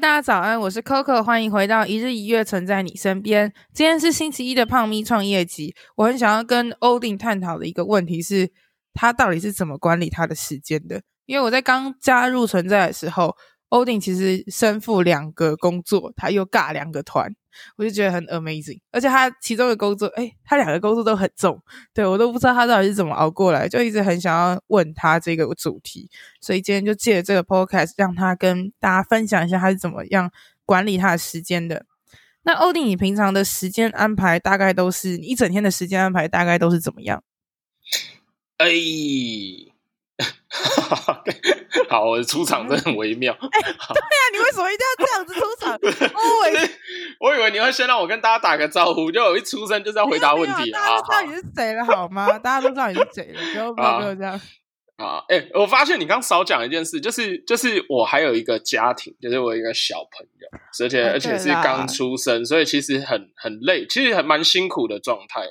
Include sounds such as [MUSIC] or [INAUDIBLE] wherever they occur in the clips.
大家早安，我是 Coco，欢迎回到一日一月，存在你身边。今天是星期一的胖咪创业集，我很想要跟欧丁探讨的一个问题是，他到底是怎么管理他的时间的？因为我在刚加入存在的时候。欧丁其实身负两个工作，他又尬两个团，我就觉得很 amazing。而且他其中的工作，诶，他两个工作都很重，对，我都不知道他到底是怎么熬过来，就一直很想要问他这个主题。所以今天就借这个 podcast 让他跟大家分享一下他是怎么样管理他的时间的。那欧弟，你平常的时间安排大概都是，你一整天的时间安排大概都是怎么样？哎。[LAUGHS] 好，我的出场真的很微妙。[LAUGHS] 哎、欸，对呀、啊，你为什么一定要这样子出场？[LAUGHS] 我以为你会先让我跟大家打个招呼，就我一出生就是要回答问题。大家都知道你是谁了，好吗？大家都知道你是谁了，不要不要这样。啊，哎、欸，我发现你刚少讲一件事，就是就是我还有一个家庭，就是我有一个小朋友，而且而且是刚出生，所以其实很很累，其实还蛮辛苦的状态。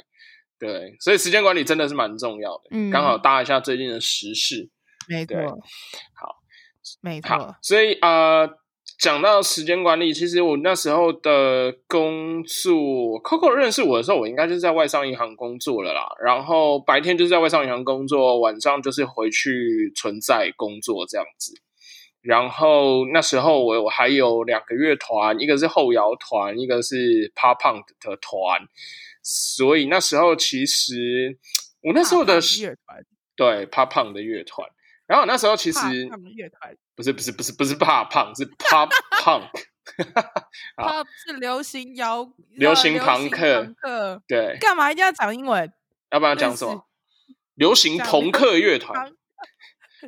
对，所以时间管理真的是蛮重要的。嗯，刚好搭一下最近的时事，没错。好，没错。所以啊、呃，讲到时间管理，其实我那时候的工作，Coco 认识我的时候，我应该就是在外商银行工作了啦。然后白天就是在外商银行工作，晚上就是回去存在工作这样子。然后那时候我我还有两个乐团，一个是后摇团，一个是 Pop Punk 的团。所以那时候其实我那时候的乐团对怕胖的乐团，然后那时候其实乐团不是不是不是不是怕胖是 pop [LAUGHS] punk，[LAUGHS] 他是流行摇流行朋克，对，干嘛一定要讲英文？要不要讲什么？流行朋克乐团，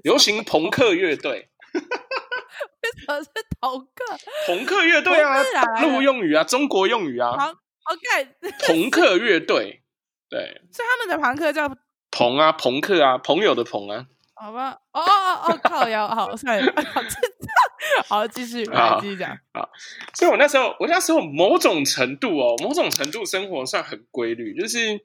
流行朋克乐队，[LAUGHS] 为什么是朋克？朋克乐队啊，大陆用语啊，中国用语啊。OK，朋克乐队，对，所以他们的朋克叫朋啊，朋克啊，朋友的朋啊，好吧，哦哦哦，靠腰，好，算了，好，继续，好，继续讲，好，所以我那时候，我那时候某种程度哦，某种程度生活算很规律，就是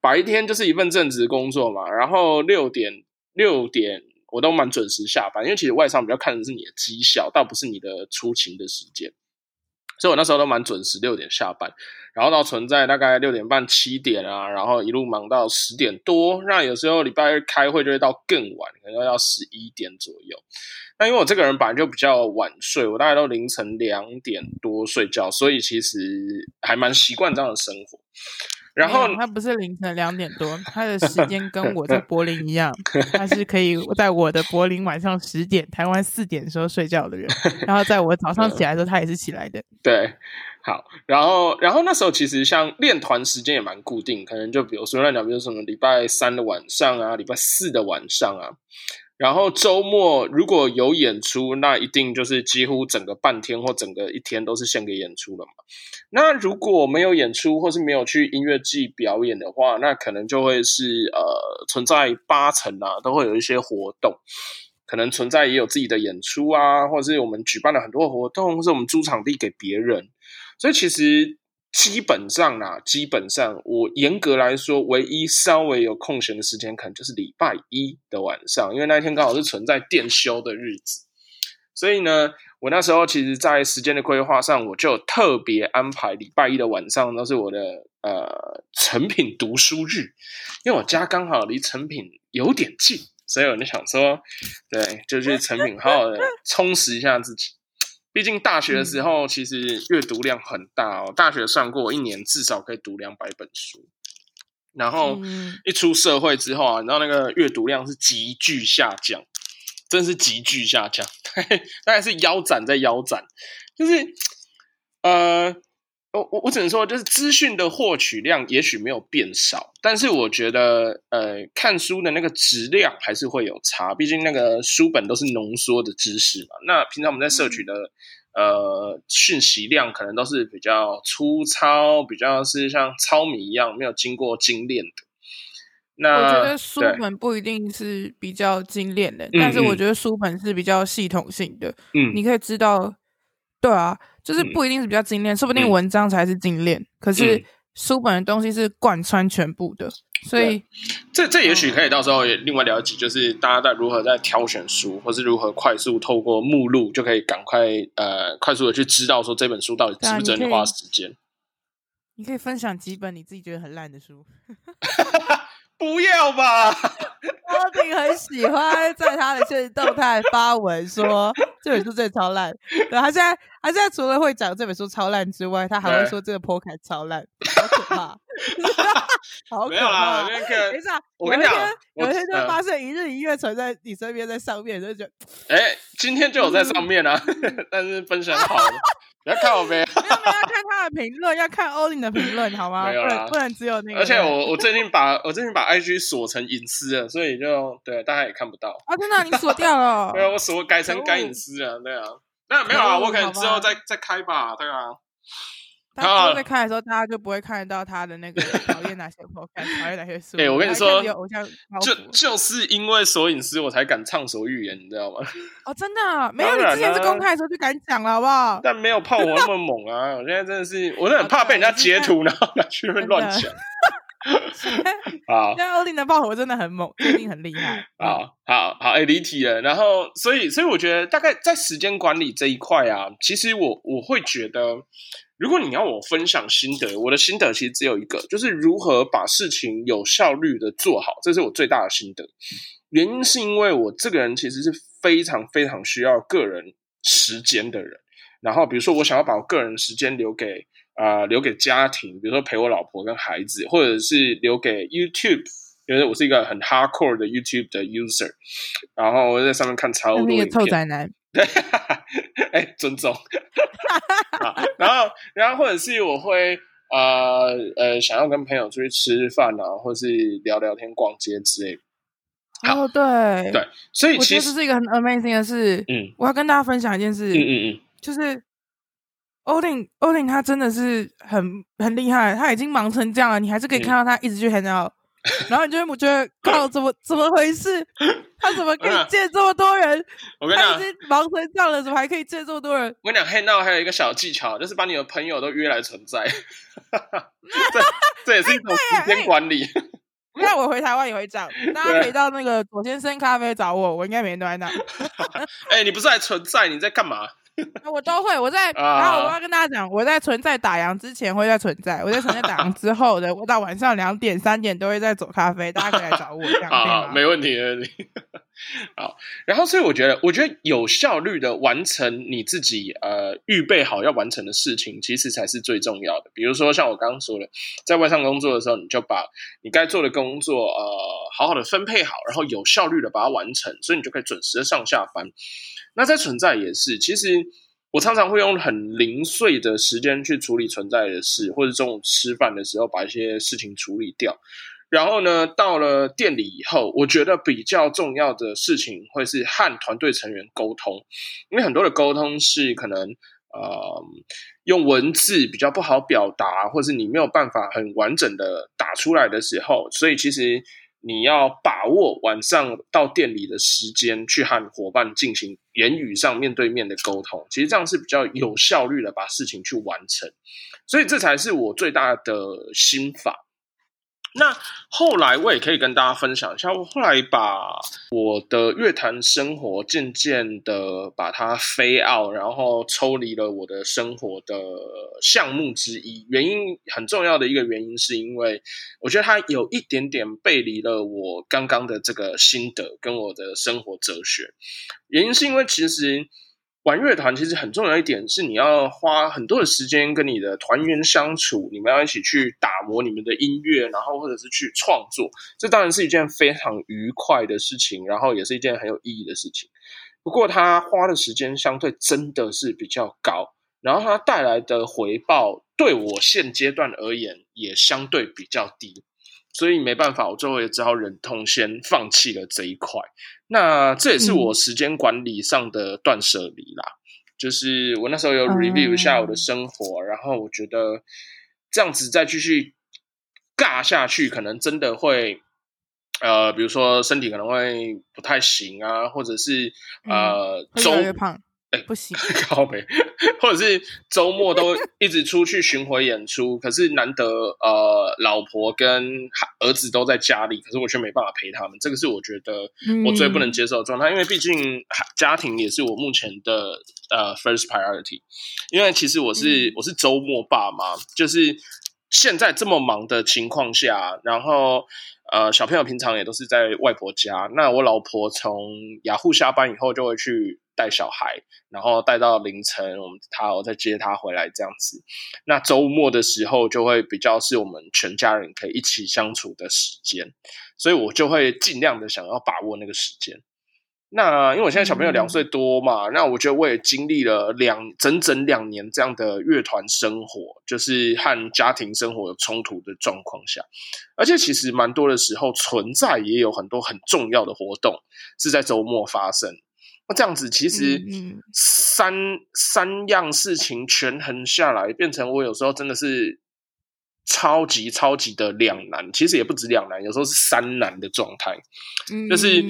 白天就是一份正职工作嘛，然后六点六点我都蛮准时下班，因为其实外商比较看的是你的绩效，倒不是你的出勤的时间。所以我那时候都蛮准时，六点下班，然后到存在大概六点半、七点啊，然后一路忙到十点多。那有时候礼拜日开会就会到更晚，可能要十一点左右。那因为我这个人本来就比较晚睡，我大概都凌晨两点多睡觉，所以其实还蛮习惯这样的生活。然后他不是凌晨两点多，他的时间跟我在柏林一样，[LAUGHS] 他是可以在我的柏林晚上十点、台湾四点的时候睡觉的人，[LAUGHS] 然后在我早上起来的时候，他也是起来的。[LAUGHS] 对，好，然后然后那时候其实像练团时间也蛮固定，可能就比如说那讲，比如什么礼拜三的晚上啊，礼拜四的晚上啊。然后周末如果有演出，那一定就是几乎整个半天或整个一天都是献给演出了嘛。那如果没有演出或是没有去音乐季表演的话，那可能就会是呃存在八成啊，都会有一些活动，可能存在也有自己的演出啊，或者是我们举办了很多活动，或是我们租场地给别人，所以其实。基本上啦，基本上我严格来说，唯一稍微有空闲的时间，可能就是礼拜一的晚上，因为那一天刚好是存在店休的日子。所以呢，我那时候其实，在时间的规划上，我就特别安排礼拜一的晚上都是我的呃成品读书日，因为我家刚好离成品有点近，所以我就想说，对，就去成品好好的充实一下自己。毕竟大学的时候，其实阅读量很大哦。大学算过，一年至少可以读两百本书。然后一出社会之后啊，你知道那个阅读量是急剧下降，真是急剧下降，[LAUGHS] 大概是腰斩在腰斩。就是呃，我我我只能说，就是资讯的获取量也许没有变少，但是我觉得，呃，看书的那个质量还是会有差。毕竟那个书本都是浓缩的知识嘛。那平常我们在摄取的、嗯、呃讯息量，可能都是比较粗糙，比较是像糙米一样没有经过精炼的。那我觉得书本不一定是比较精炼的，但是我觉得书本是比较系统性的。嗯，你可以知道，对啊。就是不一定是比较精炼，嗯、说不定文章才是精炼。嗯、可是书本的东西是贯穿全部的，所以这这也许可以到时候也另外了解，就是大家在如何在挑选书，或是如何快速透过目录就可以赶快呃快速的去知道说这本书到底值不值得你花时间。你可以分享几本你自己觉得很烂的书。[LAUGHS] [LAUGHS] 不要吧！欧丁很喜欢在他的现实动态发文说这本书真的超烂。对，他现在他现在除了会讲这本书超烂之外，他还会说这个 podcast 超烂，好可怕！[LAUGHS] 好可怕！没有啦，等一下，我跟你讲，有一天就发现一日一月存在你身边，在上面就觉得，哎，今天就有在上面啊，[LAUGHS] 但是分享好了。不 [LAUGHS] 要看我呗，[LAUGHS] 没有没有要看他的评论，要看欧林的评论，好吗？[LAUGHS] 没有啦，不能只有那个。而且我我最近把我最近把 IG 锁成隐私了，所以就对大家也看不到。啊，真的，你锁掉了？对啊，我锁改成该隐私了，对啊。那没有啊，我可能之后再再开吧，对啊。他在看的时候，大家就不会看得到他的那个 [LAUGHS] 讨厌哪些 podcast，讨厌哪些书。哎，我跟你说，就就是因为索隐私，我才敢畅所欲言，你知道吗？[LAUGHS] 哦，真的，没有你之前是公开的时候就敢讲了，好不好？但没有 [LAUGHS] 炮火那么猛啊！我现在真的是，我是很怕被人家截图，然后拿去乱讲。好，现在欧丁的爆火真的很猛，一定很厉害。好好好，哎，离题了。然后，所以，所以我觉得，大概在时间管理这一块啊，其实我我会觉得。如果你要我分享心得，我的心得其实只有一个，就是如何把事情有效率的做好，这是我最大的心得。原因是因为我这个人其实是非常非常需要个人时间的人。然后，比如说我想要把我个人时间留给啊、呃，留给家庭，比如说陪我老婆跟孩子，或者是留给 YouTube，因为我是一个很 hardcore 的 YouTube 的 user，然后我在上面看超多影片。臭宅男。对，[LAUGHS] 哎、欸，尊重。[LAUGHS] 然后，然后或者是我会呃呃，想要跟朋友出去吃饭啊，或是聊聊天、逛街之类的。哦，对对，所以其实这是一个很 amazing 的事。嗯，我要跟大家分享一件事。嗯嗯嗯，就是欧丁欧丁他真的是很很厉害，他已经忙成这样了，你还是可以看到他一直去 hang out。[LAUGHS] 然后你就会觉得靠，怎么怎么回事？[LAUGHS] 他怎么可以见这么多人？我跟你讲，他已经忙成这样了，怎么还可以见这么多人？我跟你讲，hang out 还有一个小技巧，就是把你的朋友都约来存在。[LAUGHS] 这这也是一种时间管理。那我回台湾也会这样，大家可以到那个左先生咖啡找我，我应该每天都在那。哎，你不是还存在？你在干嘛？[LAUGHS] 我都会，我在，然后我要跟大家讲，我在存在打烊之前会在存在，我在存在打烊之后的，我到晚上两点三点都会在走咖啡，大家可以来找我。这样好，没问题，没问题。好，然后所以我觉得，我觉得有效率的完成你自己呃预备好要完成的事情，其实才是最重要的。比如说像我刚刚说的，在外上工作的时候，你就把你该做的工作呃好好的分配好，然后有效率的把它完成，所以你就可以准时的上下班。那在存在也是，其实我常常会用很零碎的时间去处理存在的事，或者中午吃饭的时候把一些事情处理掉。然后呢，到了店里以后，我觉得比较重要的事情会是和团队成员沟通，因为很多的沟通是可能呃用文字比较不好表达，或是你没有办法很完整的打出来的时候，所以其实。你要把握晚上到店里的时间，去和伙伴进行言语上面对面的沟通，其实这样是比较有效率的把事情去完成，所以这才是我最大的心法。那后来我也可以跟大家分享一下，我后来把我的乐坛生活渐渐的把它 fade out，然后抽离了我的生活的项目之一。原因很重要的一个原因，是因为我觉得它有一点点背离了我刚刚的这个心得跟我的生活哲学。原因是因为其实。玩乐团其实很重要一点是，你要花很多的时间跟你的团员相处，你们要一起去打磨你们的音乐，然后或者是去创作，这当然是一件非常愉快的事情，然后也是一件很有意义的事情。不过，他花的时间相对真的是比较高，然后它带来的回报对我现阶段而言也相对比较低，所以没办法，我最后也只好忍痛先放弃了这一块。那这也是我时间管理上的断舍离啦。嗯、就是我那时候有 review 一下我的生活，嗯、然后我觉得这样子再继续尬下去，可能真的会呃，比如说身体可能会不太行啊，或者是呃，周、胖。哎，欸、不行，[LAUGHS] 靠北，或者是周末都一直出去巡回演出，可是难得呃，老婆跟儿子都在家里，可是我却没办法陪他们，这个是我觉得我最不能接受的状态，嗯、因为毕竟家庭也是我目前的呃 first priority，因为其实我是、嗯、我是周末爸妈，就是现在这么忙的情况下，然后呃小朋友平常也都是在外婆家，那我老婆从雅虎下班以后就会去。带小孩，然后带到凌晨，我们她我再接她回来这样子。那周末的时候就会比较是我们全家人可以一起相处的时间，所以我就会尽量的想要把握那个时间。那因为我现在小朋友两岁多嘛，嗯、那我觉得我也经历了两整整两年这样的乐团生活，就是和家庭生活有冲突的状况下，而且其实蛮多的时候存在也有很多很重要的活动是在周末发生。那这样子，其实三、嗯。嗯、三样事情权衡下来，变成我有时候真的是超级超级的两难。其实也不止两难，有时候是三难的状态。嗯、就是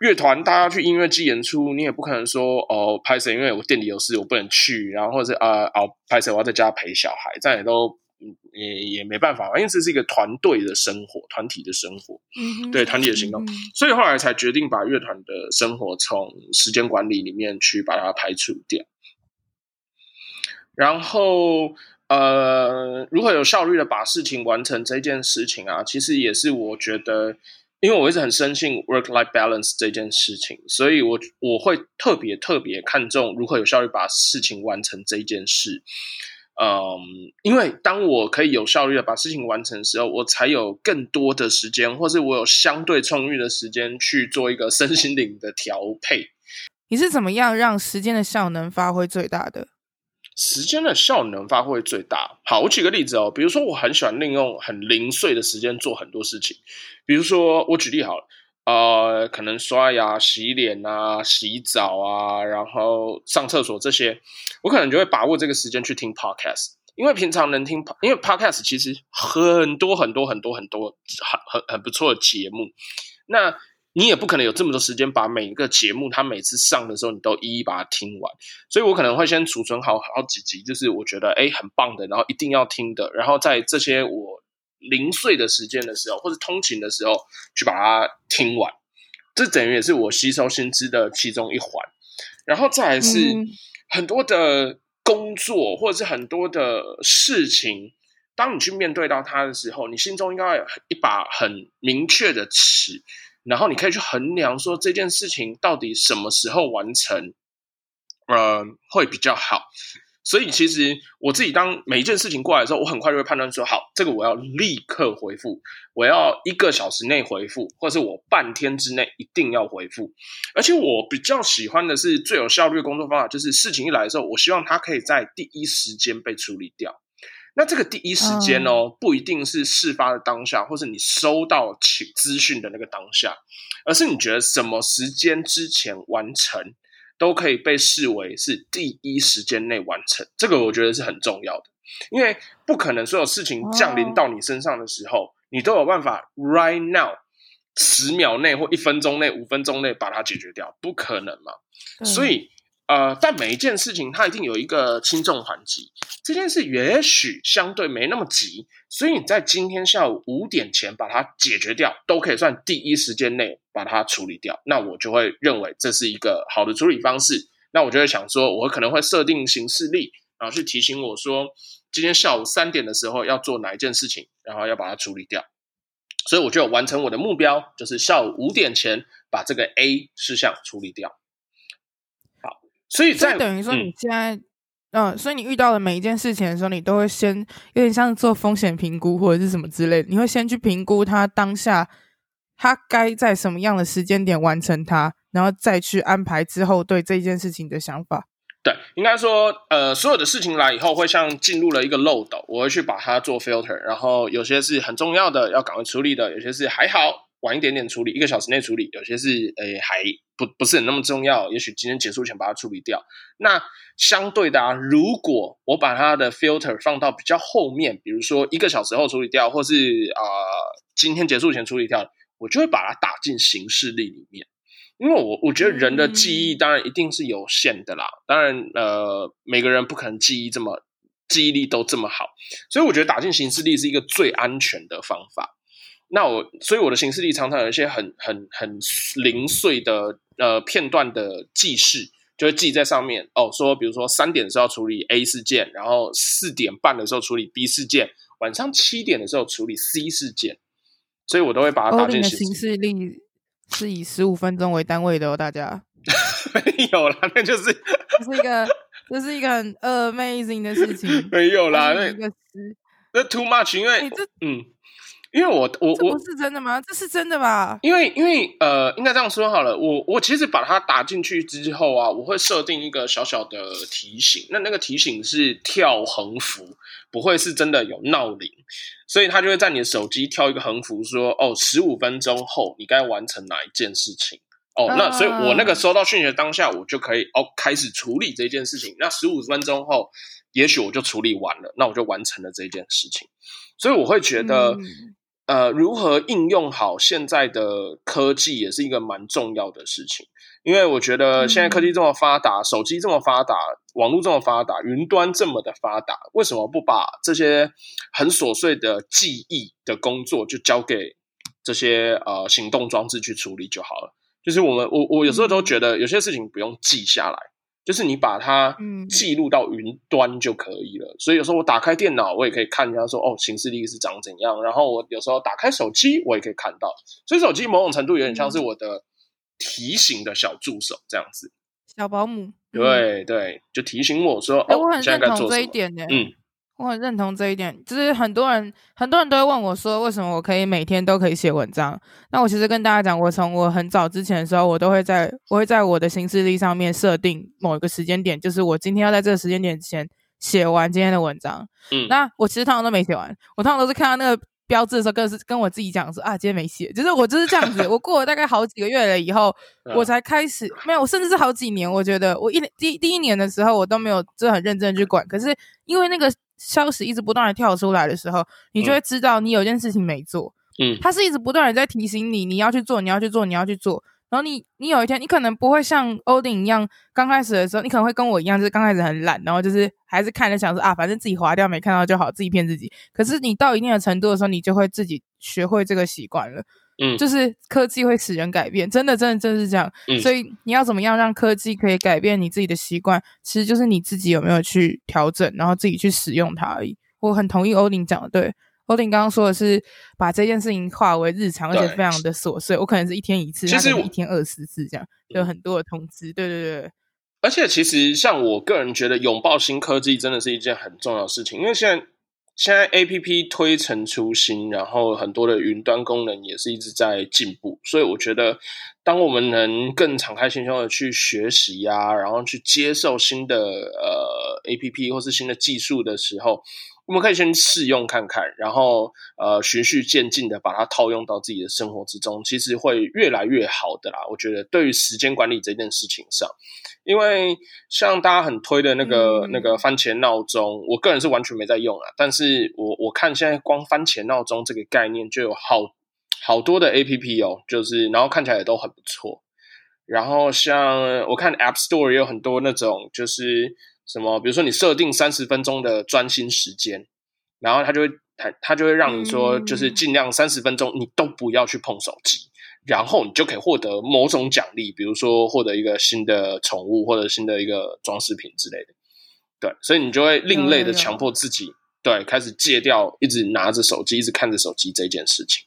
乐团大家去音乐季演出，你也不可能说哦，拍谁？因为我店里有事，我不能去。然后或者是啊，哦，拍谁？我要在家陪小孩，这样也都。也也没办法，因为这是一个团队的生活，团体的生活，嗯哼，对，团体的行动，嗯、所以后来才决定把乐团的生活从时间管理里面去把它排除掉。然后，呃，如何有效率的把事情完成这件事情啊，其实也是我觉得，因为我一直很深信 work-life balance 这件事情，所以我我会特别特别看重如何有效率把事情完成这件事。嗯，因为当我可以有效率的把事情完成的时候，我才有更多的时间，或是我有相对充裕的时间去做一个 [LAUGHS] 身心灵的调配。你是怎么样让时间的效能发挥最大的？时间的效能发挥最大。好，我举个例子哦，比如说我很喜欢利用很零碎的时间做很多事情，比如说我举例好了。呃，可能刷牙、洗脸啊、洗澡啊，然后上厕所这些，我可能就会把握这个时间去听 podcast，因为平常能听，因为 podcast 其实很多很多很多很多很很很不错的节目，那你也不可能有这么多时间把每一个节目，它每次上的时候你都一一把它听完，所以我可能会先储存好好几集，就是我觉得诶很棒的，然后一定要听的，然后在这些我。零碎的时间的时候，或者通勤的时候，去把它听完，这等于也是我吸收新知的其中一环。然后再来是很多的工作，或者是很多的事情，当你去面对到它的时候，你心中应该有一把很明确的尺，然后你可以去衡量说这件事情到底什么时候完成，呃，会比较好。所以，其实我自己当每一件事情过来的时候，我很快就会判断说：好，这个我要立刻回复，我要一个小时内回复，或者是我半天之内一定要回复。而且，我比较喜欢的是最有效率的工作方法，就是事情一来的时候，我希望它可以在第一时间被处理掉。那这个第一时间哦，不一定是事发的当下，或是你收到资讯的那个当下，而是你觉得什么时间之前完成。都可以被视为是第一时间内完成，这个我觉得是很重要的，因为不可能所有事情降临到你身上的时候，你都有办法 right now 十秒内或一分钟内、五分钟内把它解决掉，不可能嘛，所以。呃，但每一件事情它一定有一个轻重缓急，这件事也许相对没那么急，所以你在今天下午五点前把它解决掉，都可以算第一时间内把它处理掉。那我就会认为这是一个好的处理方式。那我就会想说，我可能会设定行事历，然后去提醒我说，今天下午三点的时候要做哪一件事情，然后要把它处理掉。所以我就完成我的目标，就是下午五点前把这个 A 事项处理掉。所以在，等于说你现在，嗯、呃，所以你遇到的每一件事情的时候，你都会先有点像做风险评估或者是什么之类的，你会先去评估它当下，它该在什么样的时间点完成它，然后再去安排之后对这件事情的想法。对，应该说，呃，所有的事情来以后，会像进入了一个漏斗，我会去把它做 filter，然后有些是很重要的，要赶快处理的，有些是还好，晚一点点处理，一个小时内处理，有些是，诶，还不不是很那么重要，也许今天结束前把它处理掉。那相对的啊，如果我把它的 filter 放到比较后面，比如说一个小时后处理掉，或是啊、呃，今天结束前处理掉，我就会把它打进行事历里面。因为我我觉得人的记忆当然一定是有限的啦，嗯、当然呃每个人不可能记忆这么记忆力都这么好，所以我觉得打进行事历是一个最安全的方法。那我所以我的行事历常常有一些很很很零碎的呃片段的记事，就会记在上面哦。说比如说三点的时候要处理 A 事件，然后四点半的时候处理 B 事件，晚上七点的时候处理 C 事件，所以我都会把它打进行事历。是以十五分钟为单位的哦，大家 [LAUGHS] 没有啦，那就是这是一个这是一个很 amazing 的事情，[LAUGHS] 没有啦，那个那 too much，因为、欸、这嗯。因为我我我不是真的吗？这是真的吧？因为因为呃，应该这样说好了。我我其实把它打进去之后啊，我会设定一个小小的提醒。那那个提醒是跳横幅，不会是真的有闹铃，所以它就会在你的手机跳一个横幅说，说哦，十五分钟后你该完成哪一件事情。哦，那所以我那个收到讯息的当下，我就可以哦开始处理这件事情。那十五分钟后，也许我就处理完了，那我就完成了这件事情。所以我会觉得。嗯呃，如何应用好现在的科技也是一个蛮重要的事情，因为我觉得现在科技这么发达，嗯、手机这么发达，网络这么发达，云端这么的发达，为什么不把这些很琐碎的记忆的工作就交给这些呃行动装置去处理就好了？就是我们我我有时候都觉得有些事情不用记下来。就是你把它记录到云端就可以了，嗯、所以有时候我打开电脑，我也可以看一下说哦，行事历是长怎样。然后我有时候打开手机，我也可以看到。所以手机某种程度有点像是我的提醒的小助手这样子，小保姆。对对，就提醒我说，欸、哦，我很认同这一点呢。嗯。我很认同这一点，就是很多人很多人都会问我说，为什么我可以每天都可以写文章？那我其实跟大家讲，我从我很早之前的时候，我都会在我会在我的行事历上面设定某一个时间点，就是我今天要在这个时间点前写完今天的文章。嗯，那我其实通常都没写完，我通常都是看到那个标志的时候，跟是跟我自己讲说啊，今天没写，就是我就是这样子。[LAUGHS] 我过了大概好几个月了以后，我才开始没有，我甚至是好几年，我觉得我一第第一年的时候，我都没有就很认真去管，可是因为那个。消息一直不断的跳出来的时候，你就会知道你有件事情没做。嗯，它是一直不断的在提醒你，你要去做，你要去做，你要去做。然后你，你有一天，你可能不会像欧丁一样，刚开始的时候，你可能会跟我一样，就是刚开始很懒，然后就是还是看着想说啊，反正自己划掉没看到就好，自己骗自己。可是你到一定的程度的时候，你就会自己学会这个习惯了。嗯，就是科技会使人改变，真的，真的，真的是这样。嗯，所以你要怎么样让科技可以改变你自己的习惯，其实就是你自己有没有去调整，然后自己去使用它而已。我很同意欧林讲的，对，欧林刚刚说的是把这件事情化为日常，而且非常的琐碎。我可能是一天一次，其实一天二十次这样，有很多的通知。对对对。而且其实像我个人觉得，拥抱新科技真的是一件很重要的事情，因为现在。现在 APP 推陈出新，然后很多的云端功能也是一直在进步，所以我觉得，当我们能更敞开心胸的去学习呀、啊，然后去接受新的呃 APP 或是新的技术的时候。我们可以先试用看看，然后呃循序渐进的把它套用到自己的生活之中，其实会越来越好的啦。我觉得对于时间管理这件事情上，因为像大家很推的那个、嗯、那个番茄闹钟，我个人是完全没在用啊。但是我我看现在光番茄闹钟这个概念就有好好多的 APP 哦，就是然后看起来也都很不错。然后像我看 App Store 也有很多那种就是。什么？比如说你设定三十分钟的专心时间，然后他就会他他就会让你说，就是尽量三十分钟你都不要去碰手机，然后你就可以获得某种奖励，比如说获得一个新的宠物或者新的一个装饰品之类的。对，所以你就会另类的强迫自己，对，开始戒掉一直拿着手机、一直看着手机这件事情。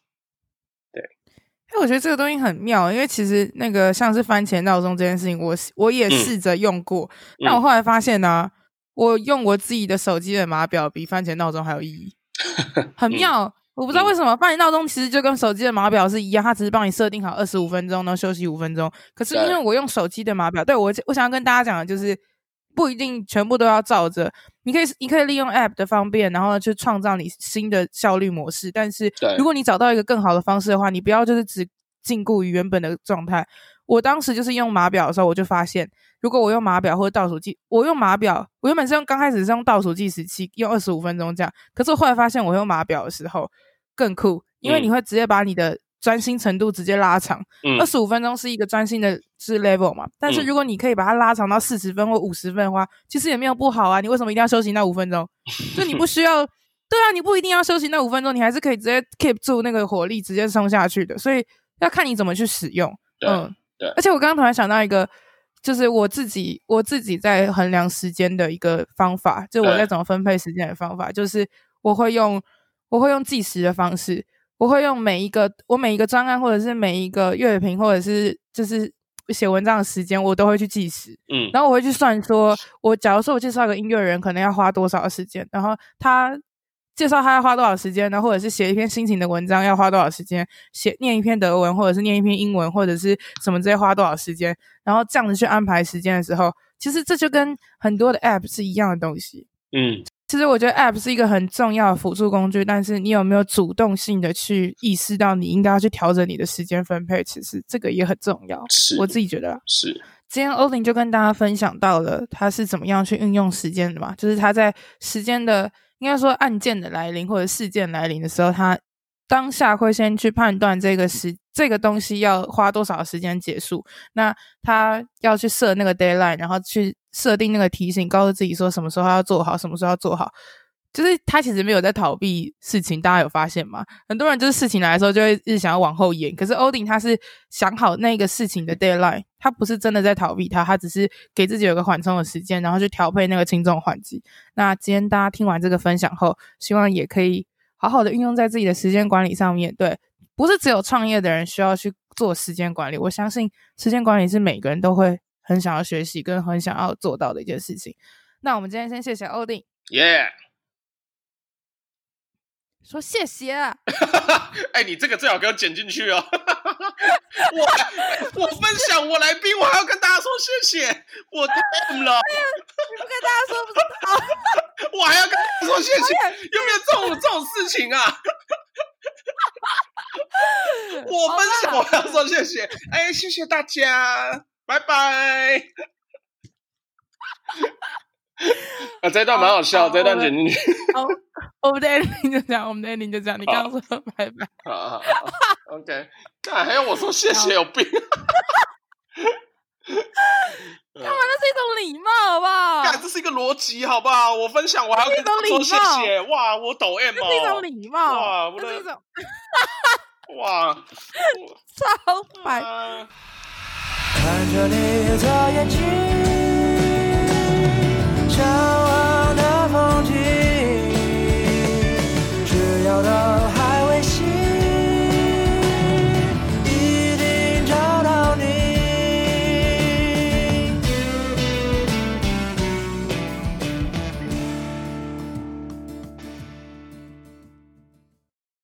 因为我觉得这个东西很妙，因为其实那个像是番茄闹钟这件事情，我我也试着用过，嗯、但我后来发现呢、我用我自己的手机的码表比番茄闹钟还有意义，[LAUGHS] 很妙。嗯、我不知道为什么、嗯、番茄闹钟其实就跟手机的码表是一样，它只是帮你设定好二十五分钟，然后休息五分钟。可是因为我用手机的码表，对，我我想要跟大家讲的就是，不一定全部都要照着。你可以你可以利用 App 的方便，然后去创造你新的效率模式。但是如果你找到一个更好的方式的话，你不要就是只禁锢于原本的状态。我当时就是用码表的时候，我就发现，如果我用码表或者倒数计，我用码表，我原本是用刚开始是用倒数计时器，用二十五分钟这样。可是我后来发现，我用码表的时候更酷，因为你会直接把你的专心程度直接拉长。二十五分钟是一个专心的是 level 嘛，但是如果你可以把它拉长到四十分或五十分的话，其实也没有不好啊。你为什么一定要休息那五分钟？[LAUGHS] 就你不需要，对啊，你不一定要休息那五分钟，你还是可以直接 keep 住那个火力，直接冲下去的。所以要看你怎么去使用，嗯。对而且我刚刚突然想到一个，就是我自己我自己在衡量时间的一个方法，就我在怎么分配时间的方法，就是我会用我会用计时的方式，我会用每一个我每一个专案或者是每一个乐评或者是就是写文章的时间，我都会去计时，嗯，然后我会去算说，我假如说我介绍一个音乐人，可能要花多少时间，然后他。介绍他要花多少时间然后？或者是写一篇心情的文章要花多少时间？写念一篇德文，或者是念一篇英文，或者是什么这些花多少时间？然后这样子去安排时间的时候，其实这就跟很多的 App 是一样的东西。嗯，其实我觉得 App 是一个很重要的辅助工具，但是你有没有主动性的去意识到你应该要去调整你的时间分配？其实这个也很重要。是，我自己觉得是。今天 Olin 就跟大家分享到了他是怎么样去运用时间的嘛，就是他在时间的。应该说，案件的来临或者事件来临的时候，他当下会先去判断这个时这个东西要花多少时间结束。那他要去设那个 deadline，然后去设定那个提醒，告诉自己说什么时候要做好，什么时候要做好。就是他其实没有在逃避事情，大家有发现吗？很多人就是事情来的时候就会一直想要往后延，可是 Odin 他是想好那个事情的 deadline，他不是真的在逃避他，他只是给自己有个缓冲的时间，然后去调配那个轻重缓急。那今天大家听完这个分享后，希望也可以好好的运用在自己的时间管理上面。对，不是只有创业的人需要去做时间管理，我相信时间管理是每个人都会很想要学习跟很想要做到的一件事情。那我们今天先谢谢 Odin，耶。说谢谢啊！[LAUGHS] 哎、欸，你这个最好给我剪进去哦！[LAUGHS] 我我分享我来宾，我还要跟大家说谢谢，我懂了。哎呀，你不跟大家说不是好？[LAUGHS] 我还要跟大家说谢谢，有没有这种这种事情啊？我分享我要说谢谢，哎、欸，谢谢大家，拜拜。[LAUGHS] 啊，这段蛮好笑，这段剪进去。[LAUGHS] 好，我们的 ending 就这样，我们的 ending 就这样。你刚刚说拜拜。好好好，OK。那还要我说谢谢？有病。[LAUGHS] 干嘛？那是一种礼貌，好不好？干这是一个逻辑，好不好？我分享，我还要跟你说谢谢。哇，我抖 M 哦。这是一种礼貌。哇，这是一种。哇，超白。看着你的眼睛。